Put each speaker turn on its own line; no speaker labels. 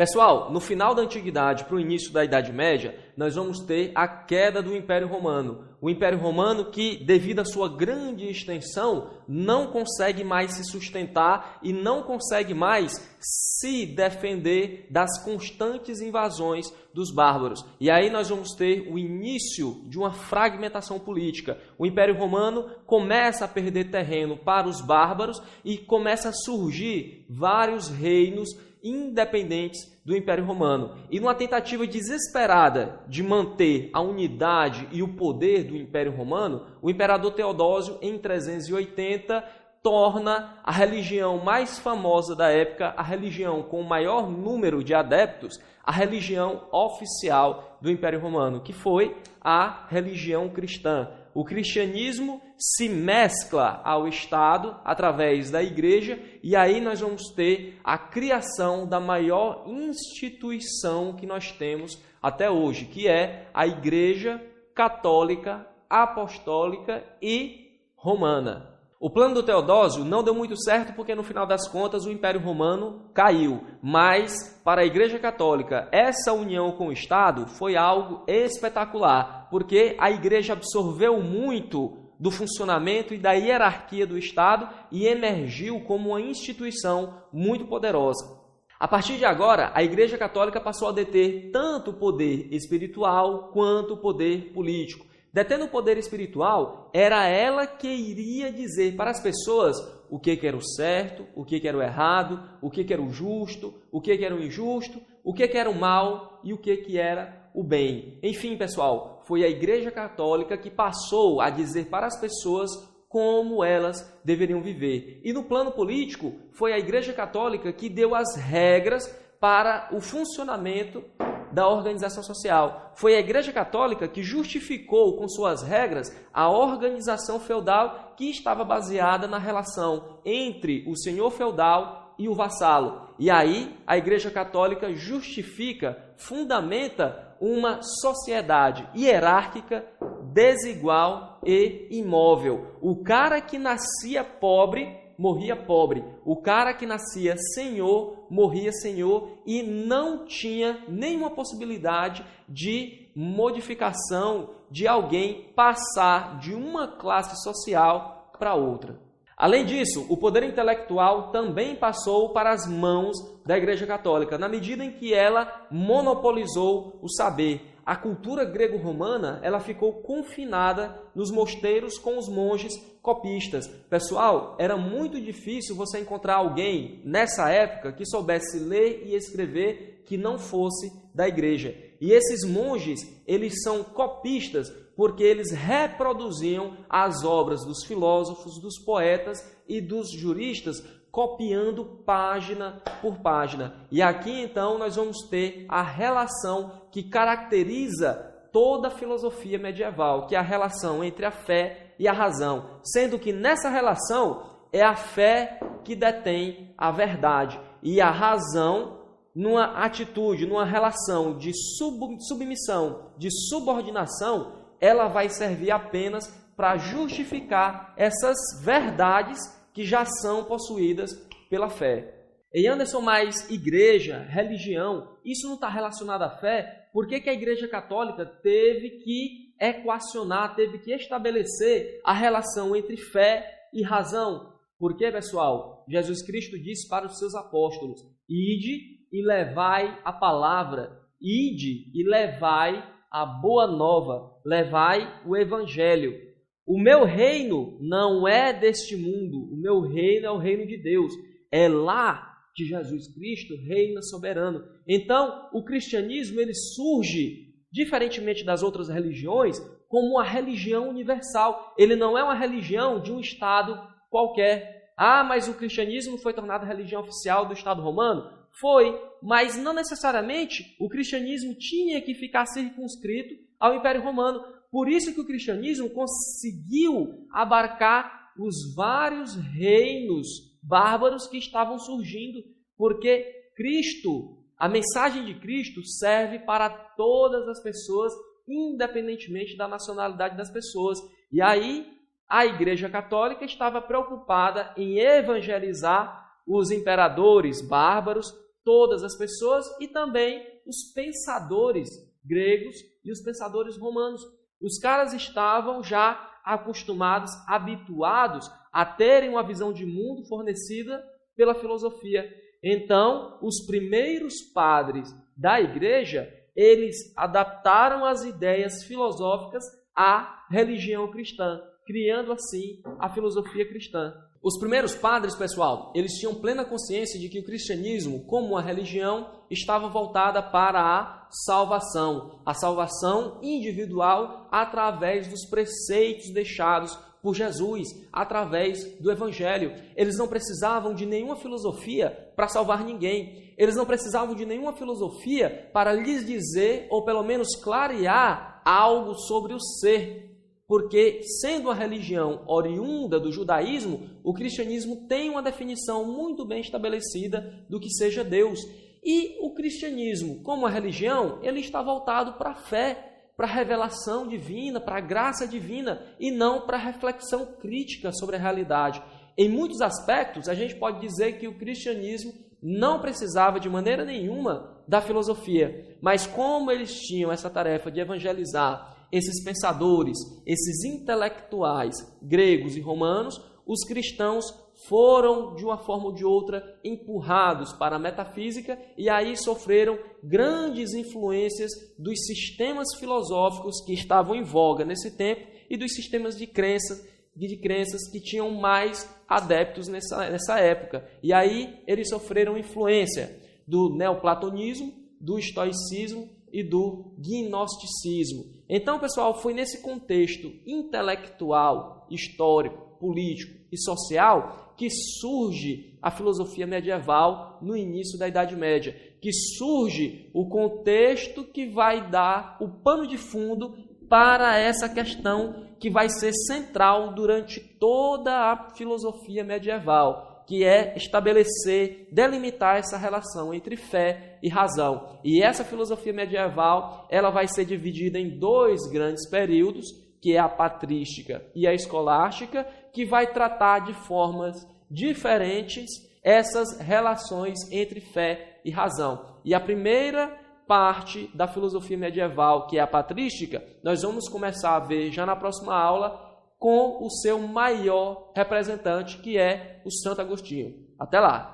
Pessoal, no final da antiguidade para o início da Idade Média, nós vamos ter a queda do Império Romano. O Império Romano que, devido à sua grande extensão, não consegue mais se sustentar e não consegue mais se defender das constantes invasões dos bárbaros. E aí nós vamos ter o início de uma fragmentação política. O Império Romano começa a perder terreno para os bárbaros e começa a surgir vários reinos independentes do Império Romano. E numa tentativa desesperada de manter a unidade e o poder do Império Romano, o imperador Teodósio, em 380, torna a religião mais famosa da época, a religião com o maior número de adeptos, a religião oficial do Império Romano, que foi a religião cristã. O cristianismo se mescla ao Estado através da igreja, e aí nós vamos ter a criação da maior instituição que nós temos até hoje, que é a Igreja Católica Apostólica e Romana. O plano do Teodósio não deu muito certo porque no final das contas o Império Romano caiu, mas para a Igreja Católica essa união com o Estado foi algo espetacular, porque a Igreja absorveu muito do funcionamento e da hierarquia do Estado e emergiu como uma instituição muito poderosa. A partir de agora, a Igreja Católica passou a deter tanto o poder espiritual quanto o poder político. Detendo o poder espiritual, era ela que iria dizer para as pessoas o que, era o certo, o que, era o errado, o que, era o justo, o que, que era o injusto, o que, que era o mal e o que, que era o bem. Enfim, pessoal, foi a Igreja Católica que passou a dizer para as pessoas como elas deveriam viver. E no plano político, foi a Igreja Católica que deu as regras para o funcionamento da organização social. Foi a Igreja Católica que justificou com suas regras a organização feudal que estava baseada na relação entre o senhor feudal e o vassalo. E aí a Igreja Católica justifica, fundamenta uma sociedade hierárquica, desigual e imóvel. O cara que nascia pobre morria pobre. O cara que nascia senhor morria senhor e não tinha nenhuma possibilidade de modificação de alguém passar de uma classe social para outra. Além disso, o poder intelectual também passou para as mãos da Igreja Católica, na medida em que ela monopolizou o saber a cultura grego-romana ela ficou confinada nos mosteiros com os monges copistas. Pessoal, era muito difícil você encontrar alguém nessa época que soubesse ler e escrever que não fosse da igreja. E esses monges, eles são copistas porque eles reproduziam as obras dos filósofos, dos poetas e dos juristas copiando página por página. E aqui então nós vamos ter a relação que caracteriza toda a filosofia medieval, que é a relação entre a fé e a razão, sendo que nessa relação é a fé que detém a verdade e a razão numa atitude, numa relação de sub, submissão, de subordinação, ela vai servir apenas para justificar essas verdades que já são possuídas pela fé. Em Anderson, mais igreja, religião, isso não está relacionado à fé? Por que, que a Igreja Católica teve que equacionar, teve que estabelecer a relação entre fé e razão? Porque, pessoal, Jesus Cristo disse para os seus apóstolos: Ide e levai a palavra, ide e levai a boa nova, levai o evangelho. O meu reino não é deste mundo, o meu reino é o reino de Deus. É lá que Jesus Cristo reina soberano. Então, o cristianismo ele surge, diferentemente das outras religiões, como uma religião universal. Ele não é uma religião de um estado qualquer. Ah, mas o cristianismo foi tornado religião oficial do Estado romano? Foi, mas não necessariamente o cristianismo tinha que ficar circunscrito ao Império Romano. Por isso que o cristianismo conseguiu abarcar os vários reinos bárbaros que estavam surgindo, porque Cristo, a mensagem de Cristo serve para todas as pessoas, independentemente da nacionalidade das pessoas. E aí a Igreja Católica estava preocupada em evangelizar os imperadores bárbaros todas as pessoas e também os pensadores gregos e os pensadores romanos. Os caras estavam já acostumados, habituados a terem uma visão de mundo fornecida pela filosofia. Então, os primeiros padres da igreja, eles adaptaram as ideias filosóficas à religião cristã, criando assim a filosofia cristã. Os primeiros padres, pessoal, eles tinham plena consciência de que o cristianismo, como uma religião, estava voltada para a salvação, a salvação individual através dos preceitos deixados por Jesus, através do evangelho. Eles não precisavam de nenhuma filosofia para salvar ninguém. Eles não precisavam de nenhuma filosofia para lhes dizer ou pelo menos clarear algo sobre o ser porque, sendo a religião oriunda do judaísmo, o cristianismo tem uma definição muito bem estabelecida do que seja Deus. E o cristianismo, como a religião, ele está voltado para a fé, para a revelação divina, para a graça divina e não para a reflexão crítica sobre a realidade. Em muitos aspectos, a gente pode dizer que o cristianismo não precisava de maneira nenhuma da filosofia, mas como eles tinham essa tarefa de evangelizar esses pensadores, esses intelectuais gregos e romanos, os cristãos foram, de uma forma ou de outra, empurrados para a metafísica e aí sofreram grandes influências dos sistemas filosóficos que estavam em voga nesse tempo e dos sistemas de crenças, de crenças que tinham mais adeptos nessa, nessa época. E aí eles sofreram influência do neoplatonismo, do estoicismo e do gnosticismo. Então, pessoal, foi nesse contexto intelectual, histórico, político e social que surge a filosofia medieval no início da Idade Média, que surge o contexto que vai dar o pano de fundo para essa questão que vai ser central durante toda a filosofia medieval, que é estabelecer, delimitar essa relação entre fé e razão. E essa filosofia medieval, ela vai ser dividida em dois grandes períodos, que é a patrística e a escolástica, que vai tratar de formas diferentes essas relações entre fé e razão. E a primeira parte da filosofia medieval, que é a patrística, nós vamos começar a ver já na próxima aula com o seu maior representante, que é o Santo Agostinho. Até lá!